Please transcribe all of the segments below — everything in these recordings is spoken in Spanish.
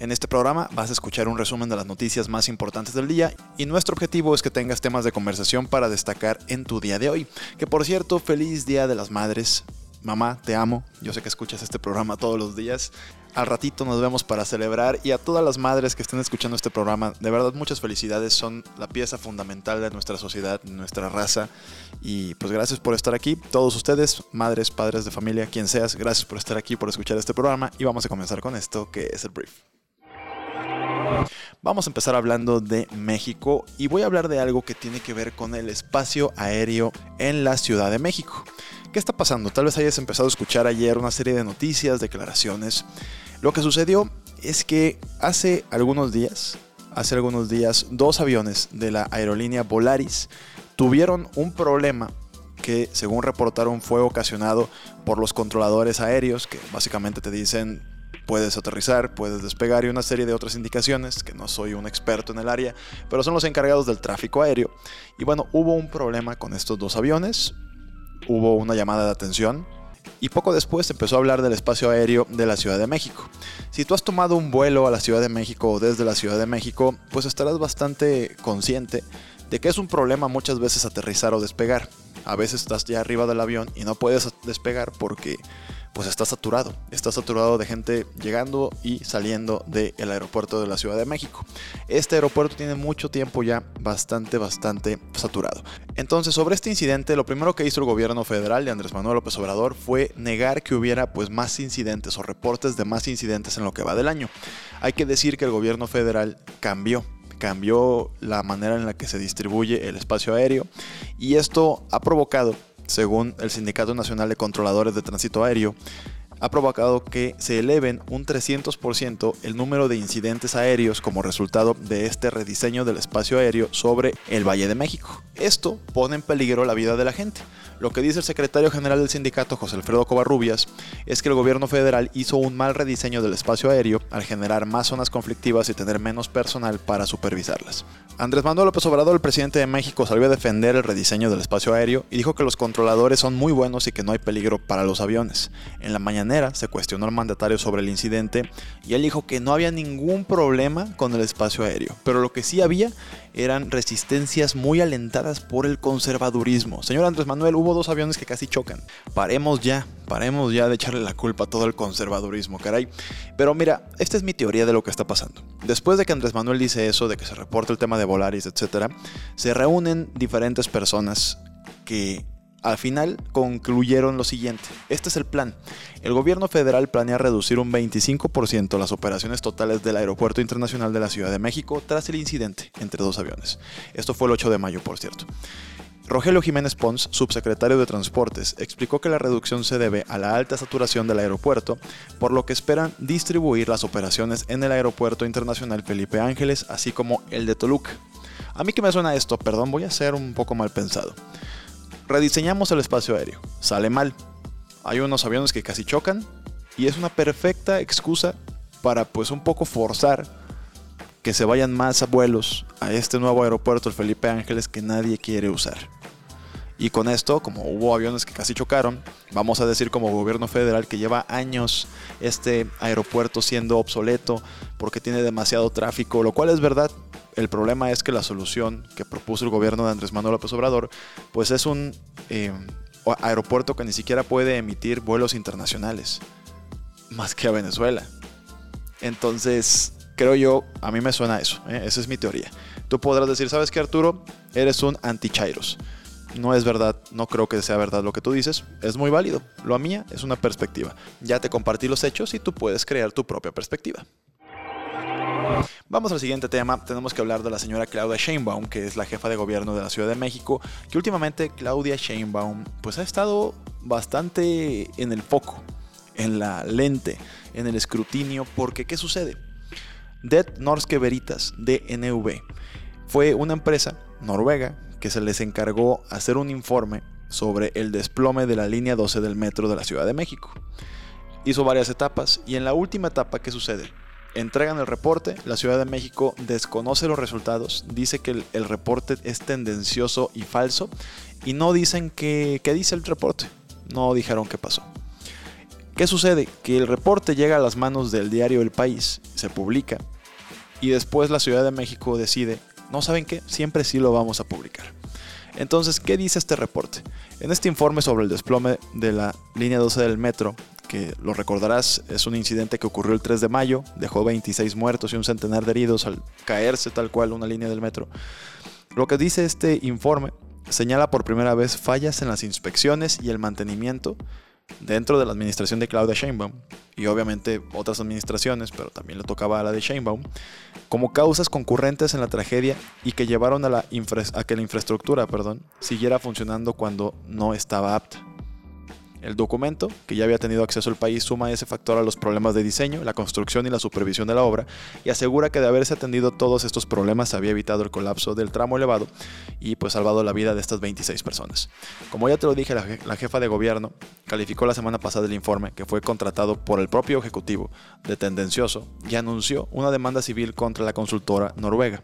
En este programa vas a escuchar un resumen de las noticias más importantes del día y nuestro objetivo es que tengas temas de conversación para destacar en tu día de hoy. Que por cierto, feliz Día de las Madres. Mamá, te amo. Yo sé que escuchas este programa todos los días. Al ratito nos vemos para celebrar y a todas las madres que estén escuchando este programa, de verdad muchas felicidades, son la pieza fundamental de nuestra sociedad, nuestra raza y pues gracias por estar aquí, todos ustedes, madres, padres de familia, quien seas, gracias por estar aquí, por escuchar este programa y vamos a comenzar con esto que es el brief. Vamos a empezar hablando de México y voy a hablar de algo que tiene que ver con el espacio aéreo en la Ciudad de México. ¿Qué está pasando? Tal vez hayas empezado a escuchar ayer una serie de noticias, declaraciones. Lo que sucedió es que hace algunos días, hace algunos días, dos aviones de la aerolínea Volaris tuvieron un problema que según reportaron fue ocasionado por los controladores aéreos que básicamente te dicen puedes aterrizar, puedes despegar y una serie de otras indicaciones, que no soy un experto en el área, pero son los encargados del tráfico aéreo. Y bueno, hubo un problema con estos dos aviones, hubo una llamada de atención y poco después empezó a hablar del espacio aéreo de la Ciudad de México. Si tú has tomado un vuelo a la Ciudad de México o desde la Ciudad de México, pues estarás bastante consciente de que es un problema muchas veces aterrizar o despegar. A veces estás ya arriba del avión y no puedes despegar porque pues está saturado. Está saturado de gente llegando y saliendo del aeropuerto de la Ciudad de México. Este aeropuerto tiene mucho tiempo ya bastante, bastante saturado. Entonces, sobre este incidente, lo primero que hizo el gobierno federal de Andrés Manuel López Obrador fue negar que hubiera pues más incidentes o reportes de más incidentes en lo que va del año. Hay que decir que el gobierno federal cambió cambió la manera en la que se distribuye el espacio aéreo y esto ha provocado según el Sindicato Nacional de Controladores de Tránsito Aéreo, ha provocado que se eleven un 300% el número de incidentes aéreos como resultado de este rediseño del espacio aéreo sobre el Valle de México. Esto pone en peligro la vida de la gente. Lo que dice el secretario general del sindicato, José Alfredo Covarrubias, es que el gobierno federal hizo un mal rediseño del espacio aéreo al generar más zonas conflictivas y tener menos personal para supervisarlas. Andrés Manuel López Obrador, el presidente de México, salió a defender el rediseño del espacio aéreo y dijo que los controladores son muy buenos y que no hay peligro para los aviones. En la se cuestionó al mandatario sobre el incidente y él dijo que no había ningún problema con el espacio aéreo, pero lo que sí había eran resistencias muy alentadas por el conservadurismo. Señor Andrés Manuel, hubo dos aviones que casi chocan. Paremos ya, paremos ya de echarle la culpa a todo el conservadurismo, caray. Pero mira, esta es mi teoría de lo que está pasando. Después de que Andrés Manuel dice eso, de que se reporta el tema de Volaris, etc., se reúnen diferentes personas que al final concluyeron lo siguiente. Este es el plan. El gobierno federal planea reducir un 25% las operaciones totales del Aeropuerto Internacional de la Ciudad de México tras el incidente entre dos aviones. Esto fue el 8 de mayo, por cierto. Rogelio Jiménez Pons, subsecretario de Transportes, explicó que la reducción se debe a la alta saturación del aeropuerto, por lo que esperan distribuir las operaciones en el Aeropuerto Internacional Felipe Ángeles, así como el de Toluca. A mí que me suena esto, perdón, voy a ser un poco mal pensado. Rediseñamos el espacio aéreo. Sale mal. Hay unos aviones que casi chocan y es una perfecta excusa para pues un poco forzar que se vayan más vuelos a este nuevo aeropuerto, el Felipe Ángeles, que nadie quiere usar. Y con esto, como hubo aviones que casi chocaron, vamos a decir como gobierno federal que lleva años este aeropuerto siendo obsoleto porque tiene demasiado tráfico, lo cual es verdad, el problema es que la solución que propuso el gobierno de Andrés Manuel López Obrador, pues es un eh, aeropuerto que ni siquiera puede emitir vuelos internacionales, más que a Venezuela. Entonces, creo yo, a mí me suena eso, ¿eh? esa es mi teoría. Tú podrás decir, ¿sabes qué Arturo? Eres un anti-Chairos. No es verdad, no creo que sea verdad lo que tú dices, es muy válido. Lo mía es una perspectiva. Ya te compartí los hechos y tú puedes crear tu propia perspectiva. Vamos al siguiente tema. Tenemos que hablar de la señora Claudia Sheinbaum, que es la jefa de gobierno de la Ciudad de México, que últimamente Claudia Sheinbaum pues ha estado bastante en el foco, en la lente, en el escrutinio, porque ¿qué sucede? Det Norske Veritas, DNV, fue una empresa noruega que se les encargó hacer un informe sobre el desplome de la línea 12 del metro de la Ciudad de México. Hizo varias etapas y en la última etapa, ¿qué sucede? Entregan el reporte, la Ciudad de México desconoce los resultados, dice que el, reporte es tendencioso y falso y no dicen qué, dice el reporte, no dijeron qué pasó. ¿Qué sucede? Que el reporte llega a las manos del diario El País, se publica y después la Ciudad de México decide, no saben qué, siempre sí lo vamos a publicar. Entonces, ¿qué dice este reporte? En este informe sobre el desplome de la línea 12 del metro, que lo recordarás, es un incidente que ocurrió el 3 de mayo, dejó 26 muertos y un centenar de heridos al caerse tal cual una línea del metro. Lo que dice este informe señala por primera vez fallas en las inspecciones y el mantenimiento dentro de la administración de Claudia Sheinbaum y obviamente otras administraciones, pero también le tocaba a la de Sheinbaum, como causas concurrentes en la tragedia y que llevaron a, la a que la infraestructura perdón, siguiera funcionando cuando no estaba apta. El documento, que ya había tenido acceso el país, suma ese factor a los problemas de diseño, la construcción y la supervisión de la obra y asegura que de haberse atendido todos estos problemas se había evitado el colapso del tramo elevado y pues salvado la vida de estas 26 personas. Como ya te lo dije, la, jefa de gobierno calificó la semana pasada el informe que fue contratado por el propio Ejecutivo de tendencioso y anunció una demanda civil contra la consultora noruega.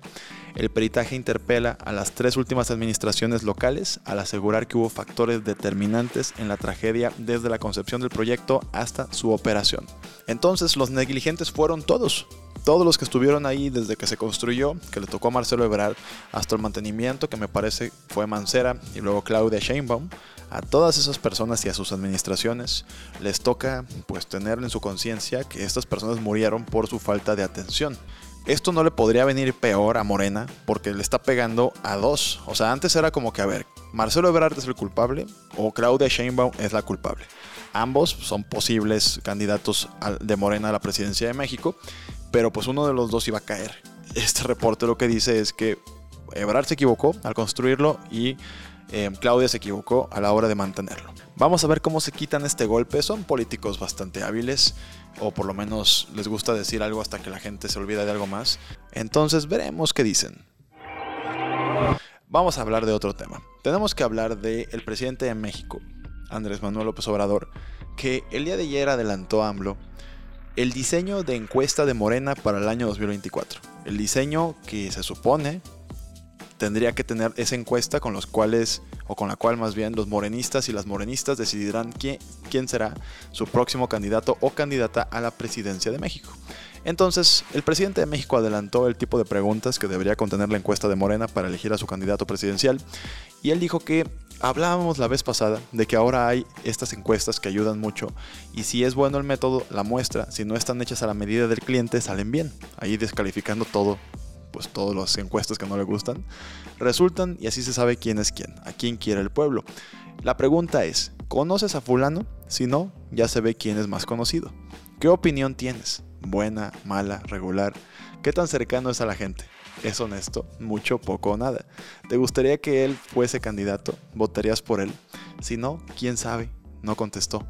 El peritaje interpela a las tres últimas administraciones locales al asegurar que hubo factores determinantes en la tragedia desde la concepción del proyecto hasta su operación. Entonces los negligentes fueron todos, todos los que estuvieron ahí desde que se construyó, que le tocó a Marcelo Ebrard, hasta el mantenimiento, que me parece fue Mancera, y luego Claudia Sheinbaum, a todas esas personas y a sus administraciones les toca pues tener en su conciencia que estas personas murieron por su falta de atención esto no le podría venir peor a Morena porque le está pegando a dos. O sea, antes era como que, a ver, Marcelo Ebrard es el culpable o Claudia Sheinbaum es la culpable. Ambos son posibles candidatos de Morena a la presidencia de México, pero pues uno de los dos iba a caer. Este reporte lo que dice es que Ebrard se equivocó al construirlo y eh, Claudia se equivocó a la hora de mantenerlo. Vamos a ver cómo se quitan este golpe. Son políticos bastante hábiles, o por lo menos les gusta decir algo hasta que la gente se olvida de algo más. Entonces veremos qué dicen. Vamos a hablar de otro tema. Tenemos que hablar del presidente de México, Andrés Manuel López Obrador, que el día de ayer adelantó a AMLO el diseño de encuesta de Morena para el año 2024. El diseño que se supone tendría que tener esa encuesta con los cuales, o con la cual más bien los morenistas y las morenistas decidirán quién, quién será su próximo candidato o candidata a la presidencia de México. Entonces, el presidente de México adelantó el tipo de preguntas que debería contener la encuesta de Morena para elegir a su candidato presidencial y él dijo que hablábamos la vez pasada de que ahora hay estas encuestas que ayudan mucho y si es bueno el método, la muestra, si no están hechas a la medida del cliente, salen bien, ahí descalificando todo pues todas las encuestas que no le gustan, resultan y así se sabe quién es quién, a quién quiere el pueblo. La pregunta es, ¿conoces a fulano? Si no, ya se ve quién es más conocido. ¿Qué opinión tienes? ¿Buena, mala, regular? ¿Qué tan cercano es a la gente? ¿Es honesto? ¿Mucho, poco o nada? ¿Te gustaría que él fuese candidato? ¿Votarías por él? Si no, quién sabe, no contestó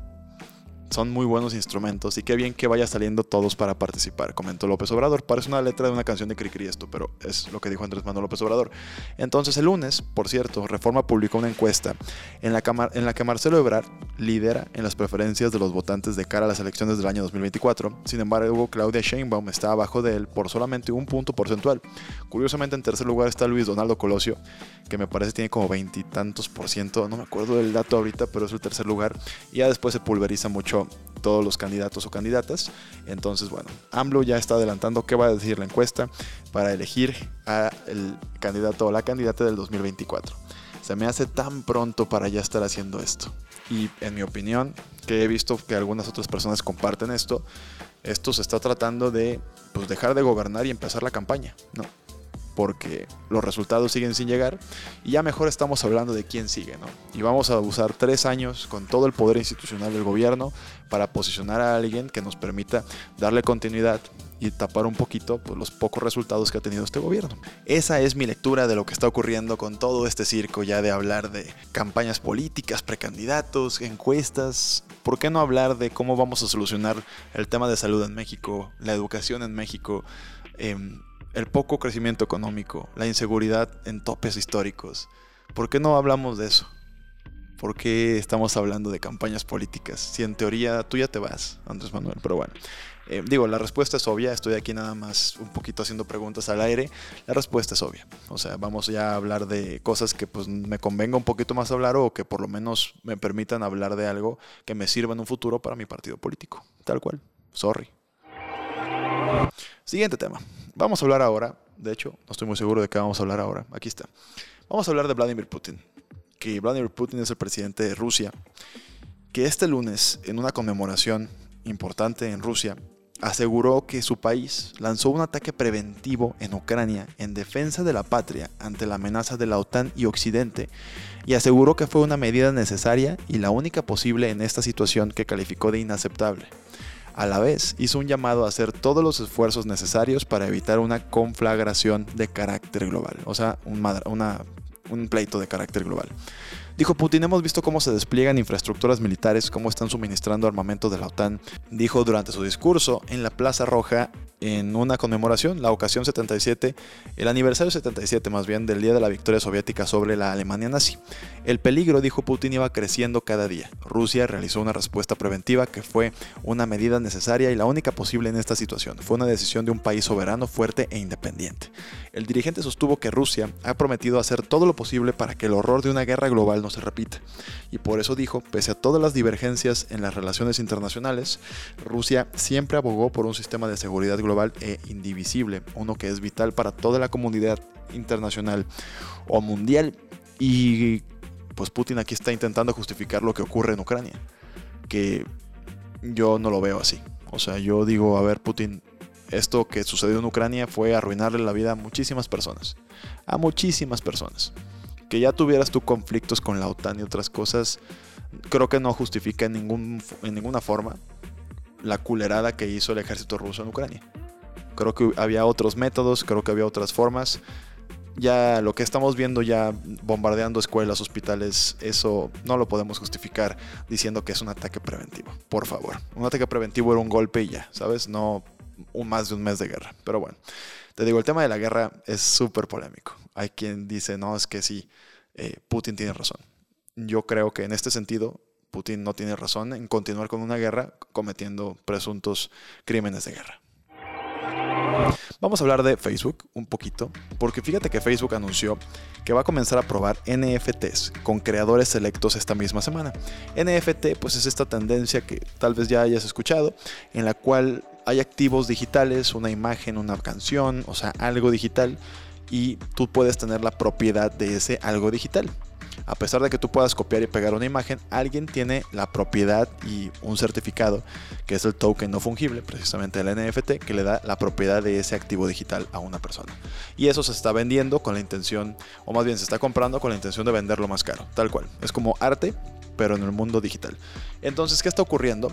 son muy buenos instrumentos y qué bien que vaya saliendo todos para participar, comentó López Obrador. Parece una letra de una canción de Cricri esto, pero es lo que dijo Andrés Manuel López Obrador. Entonces el lunes, por cierto, Reforma publicó una encuesta en la, en la que Marcelo Ebrard lidera en las preferencias de los votantes de cara a las elecciones del año 2024. Sin embargo, Claudia Sheinbaum está abajo de él por solamente un punto porcentual. Curiosamente, en tercer lugar está Luis Donaldo Colosio, que me parece tiene como veintitantos por ciento, no me acuerdo del dato ahorita, pero es el tercer lugar. Y ya después se pulveriza mucho todos los candidatos o candidatas. Entonces, bueno, AMLO ya está adelantando qué va a decir la encuesta para elegir al candidato o la candidata del 2024. Se me hace tan pronto para ya estar haciendo esto. Y en mi opinión, que he visto que algunas otras personas comparten esto, esto se está tratando de pues, dejar de gobernar y empezar la campaña. No, porque los resultados siguen sin llegar y ya mejor estamos hablando de quién sigue, ¿no? Y vamos a usar tres años con todo el poder institucional del gobierno para posicionar a alguien que nos permita darle continuidad y tapar un poquito pues, los pocos resultados que ha tenido este gobierno. Esa es mi lectura de lo que está ocurriendo con todo este circo ya de hablar de campañas políticas, precandidatos, encuestas. ¿Por qué no hablar de cómo vamos a solucionar el tema de salud en México, la educación en México? Eh, el poco crecimiento económico, la inseguridad en topes históricos. ¿Por qué no hablamos de eso? ¿Por qué estamos hablando de campañas políticas? Si en teoría tú ya te vas, Andrés Manuel, pero bueno. Eh, digo, la respuesta es obvia, estoy aquí nada más un poquito haciendo preguntas al aire. La respuesta es obvia. O sea, vamos ya a hablar de cosas que pues me convenga un poquito más hablar o que por lo menos me permitan hablar de algo que me sirva en un futuro para mi partido político. Tal cual. Sorry. Siguiente tema. Vamos a hablar ahora, de hecho, no estoy muy seguro de qué vamos a hablar ahora. Aquí está. Vamos a hablar de Vladimir Putin. Que Vladimir Putin es el presidente de Rusia. Que este lunes, en una conmemoración importante en Rusia, aseguró que su país lanzó un ataque preventivo en Ucrania en defensa de la patria ante la amenaza de la OTAN y Occidente y aseguró que fue una medida necesaria y la única posible en esta situación que calificó de inaceptable. A la vez, hizo un llamado a hacer todos los esfuerzos necesarios para evitar una conflagración de carácter global, o sea, un, un pleito de carácter global. Dijo Putin, hemos visto cómo se despliegan infraestructuras militares, cómo están suministrando armamento de la OTAN. Dijo durante su discurso en la Plaza Roja en una conmemoración, la ocasión 77, el aniversario 77 más bien del día de la victoria soviética sobre la Alemania nazi. El peligro, dijo Putin, iba creciendo cada día. Rusia realizó una respuesta preventiva que fue una medida necesaria y la única posible en esta situación. Fue una decisión de un país soberano, fuerte e independiente. El dirigente sostuvo que Rusia ha prometido hacer todo lo posible para que el horror de una guerra global no se repita. Y por eso dijo, pese a todas las divergencias en las relaciones internacionales, Rusia siempre abogó por un sistema de seguridad global e indivisible, uno que es vital para toda la comunidad internacional o mundial. Y pues Putin aquí está intentando justificar lo que ocurre en Ucrania, que yo no lo veo así. O sea, yo digo, a ver, Putin, esto que sucedió en Ucrania fue arruinarle la vida a muchísimas personas. A muchísimas personas. Que ya tuvieras tú conflictos con la OTAN y otras cosas, creo que no justifica en, ningún, en ninguna forma la culerada que hizo el ejército ruso en Ucrania. Creo que había otros métodos, creo que había otras formas. Ya lo que estamos viendo ya bombardeando escuelas, hospitales, eso no lo podemos justificar diciendo que es un ataque preventivo. Por favor. Un ataque preventivo era un golpe y ya, ¿sabes? No un más de un mes de guerra. Pero bueno, te digo, el tema de la guerra es súper polémico. Hay quien dice, no, es que sí, eh, Putin tiene razón. Yo creo que en este sentido, Putin no tiene razón en continuar con una guerra cometiendo presuntos crímenes de guerra. Vamos a hablar de Facebook un poquito, porque fíjate que Facebook anunció que va a comenzar a probar NFTs con creadores selectos esta misma semana. NFT pues es esta tendencia que tal vez ya hayas escuchado, en la cual hay activos digitales, una imagen, una canción, o sea, algo digital, y tú puedes tener la propiedad de ese algo digital a pesar de que tú puedas copiar y pegar una imagen, alguien tiene la propiedad y un certificado, que es el token no fungible, precisamente el NFT, que le da la propiedad de ese activo digital a una persona. Y eso se está vendiendo con la intención, o más bien se está comprando con la intención de venderlo más caro, tal cual. Es como arte, pero en el mundo digital. Entonces, ¿qué está ocurriendo?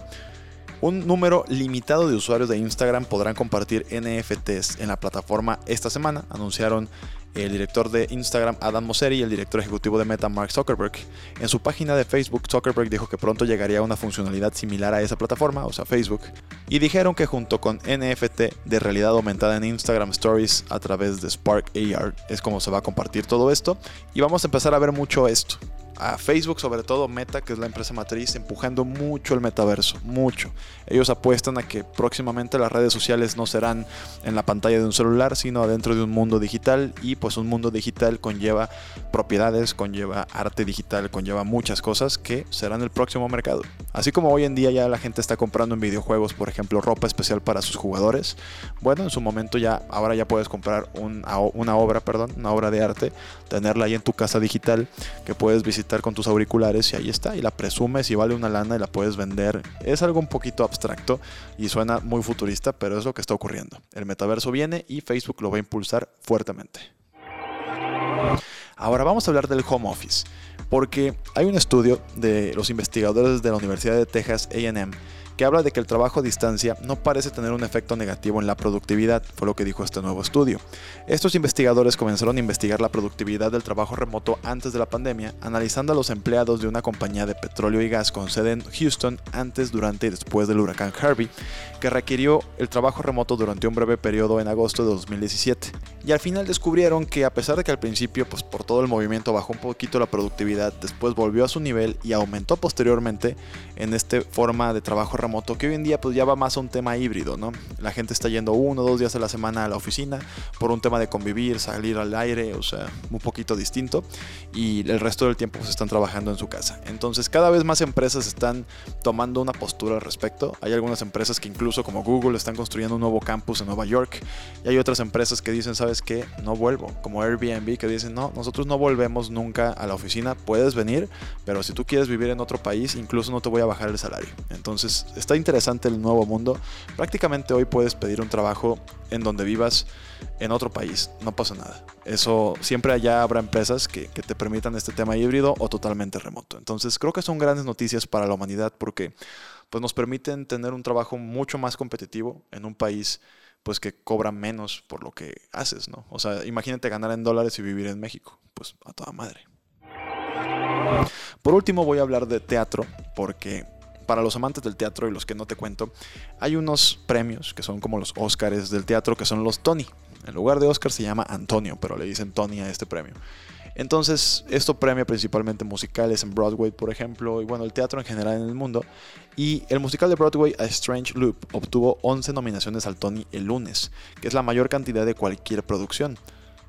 Un número limitado de usuarios de Instagram podrán compartir NFTs en la plataforma esta semana, anunciaron el director de Instagram Adam Mosseri y el director ejecutivo de Meta Mark Zuckerberg. En su página de Facebook, Zuckerberg dijo que pronto llegaría una funcionalidad similar a esa plataforma, o sea Facebook, y dijeron que junto con NFT de realidad aumentada en Instagram Stories a través de Spark AR es como se va a compartir todo esto y vamos a empezar a ver mucho esto a Facebook, sobre todo Meta, que es la empresa matriz, empujando mucho el metaverso, mucho. Ellos apuestan a que próximamente las redes sociales no serán en la pantalla de un celular, sino adentro de un mundo digital y pues un mundo digital conlleva propiedades, conlleva arte digital, conlleva muchas cosas que serán el próximo mercado. Así como hoy en día ya la gente está comprando en videojuegos, por ejemplo, ropa especial para sus jugadores, bueno, en su momento ya, ahora ya puedes comprar una obra, perdón, una obra de arte, tenerla ahí en tu casa digital que puedes visitar con tus auriculares y ahí está, y la presumes y vale una lana y la puedes vender. Es algo un poquito abstracto y suena muy futurista, pero es lo que está ocurriendo. El metaverso viene y Facebook lo va a impulsar fuertemente. Ahora vamos a hablar del home office, porque hay un estudio de los investigadores de la Universidad de Texas AM que habla de que el trabajo a distancia no parece tener un efecto negativo en la productividad, fue lo que dijo este nuevo estudio. Estos investigadores comenzaron a investigar la productividad del trabajo remoto antes de la pandemia, analizando a los empleados de una compañía de petróleo y gas con sede en Houston antes, durante y después del huracán Harvey, que requirió el trabajo remoto durante un breve periodo en agosto de 2017. Y al final descubrieron que a pesar de que al principio, pues por todo el movimiento bajó un poquito la productividad, después volvió a su nivel y aumentó posteriormente en esta forma de trabajo remoto que hoy en día pues ya va más a un tema híbrido, ¿no? La gente está yendo uno o dos días a la semana a la oficina por un tema de convivir, salir al aire, o sea, un poquito distinto y el resto del tiempo pues están trabajando en su casa. Entonces cada vez más empresas están tomando una postura al respecto. Hay algunas empresas que incluso como Google están construyendo un nuevo campus en Nueva York y hay otras empresas que dicen, ¿sabes qué? No vuelvo, como Airbnb que dicen, no, nosotros no volvemos nunca a la oficina, puedes venir, pero si tú quieres vivir en otro país, incluso no te voy a bajar el salario. Entonces está interesante el nuevo mundo. Prácticamente hoy puedes pedir un trabajo en donde vivas en otro país, no pasa nada. Eso siempre allá habrá empresas que, que, te permitan este tema híbrido o totalmente remoto. Entonces creo que son grandes noticias para la humanidad porque pues, nos permiten tener un trabajo mucho más competitivo en un país pues que cobra menos por lo que haces, ¿no? O sea, imagínate ganar en dólares y vivir en México, pues a toda madre. Por último voy a hablar de teatro porque para los amantes del teatro y los que no te cuento, hay unos premios que son como los Oscars del teatro, que son los Tony. En lugar de Oscar se llama Antonio, pero le dicen Tony a este premio. Entonces, esto premia principalmente musicales en Broadway, por ejemplo, y bueno, el teatro en general en el mundo. Y el musical de Broadway, A Strange Loop, obtuvo 11 nominaciones al Tony el lunes, que es la mayor cantidad de cualquier producción.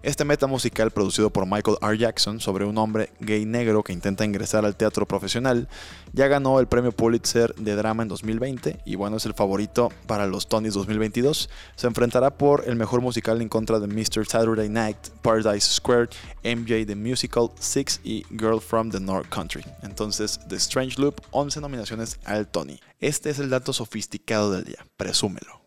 Este meta musical producido por Michael R. Jackson sobre un hombre gay negro que intenta ingresar al teatro profesional ya ganó el premio Pulitzer de drama en 2020 y bueno es el favorito para los Tonys 2022. Se enfrentará por el mejor musical en contra de Mr. Saturday Night, Paradise Square, MJ the Musical, Six y Girl from the North Country. Entonces The Strange Loop, 11 nominaciones al Tony. Este es el dato sofisticado del día, presúmelo.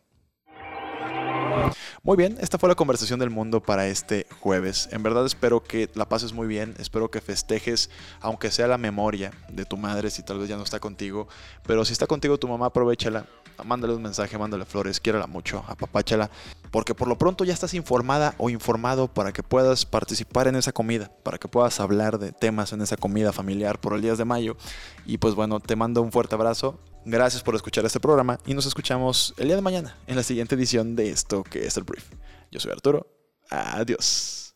Muy bien, esta fue la conversación del mundo para este jueves. En verdad espero que la pases muy bien, espero que festejes, aunque sea la memoria de tu madre, si tal vez ya no está contigo, pero si está contigo tu mamá, aprovechala, mándale un mensaje, mándale flores, quiérala mucho, apapáchala, porque por lo pronto ya estás informada o informado para que puedas participar en esa comida, para que puedas hablar de temas en esa comida familiar por el 10 de mayo. Y pues bueno, te mando un fuerte abrazo Gracias por escuchar este programa y nos escuchamos el día de mañana en la siguiente edición de esto que es el brief. Yo soy Arturo. Adiós.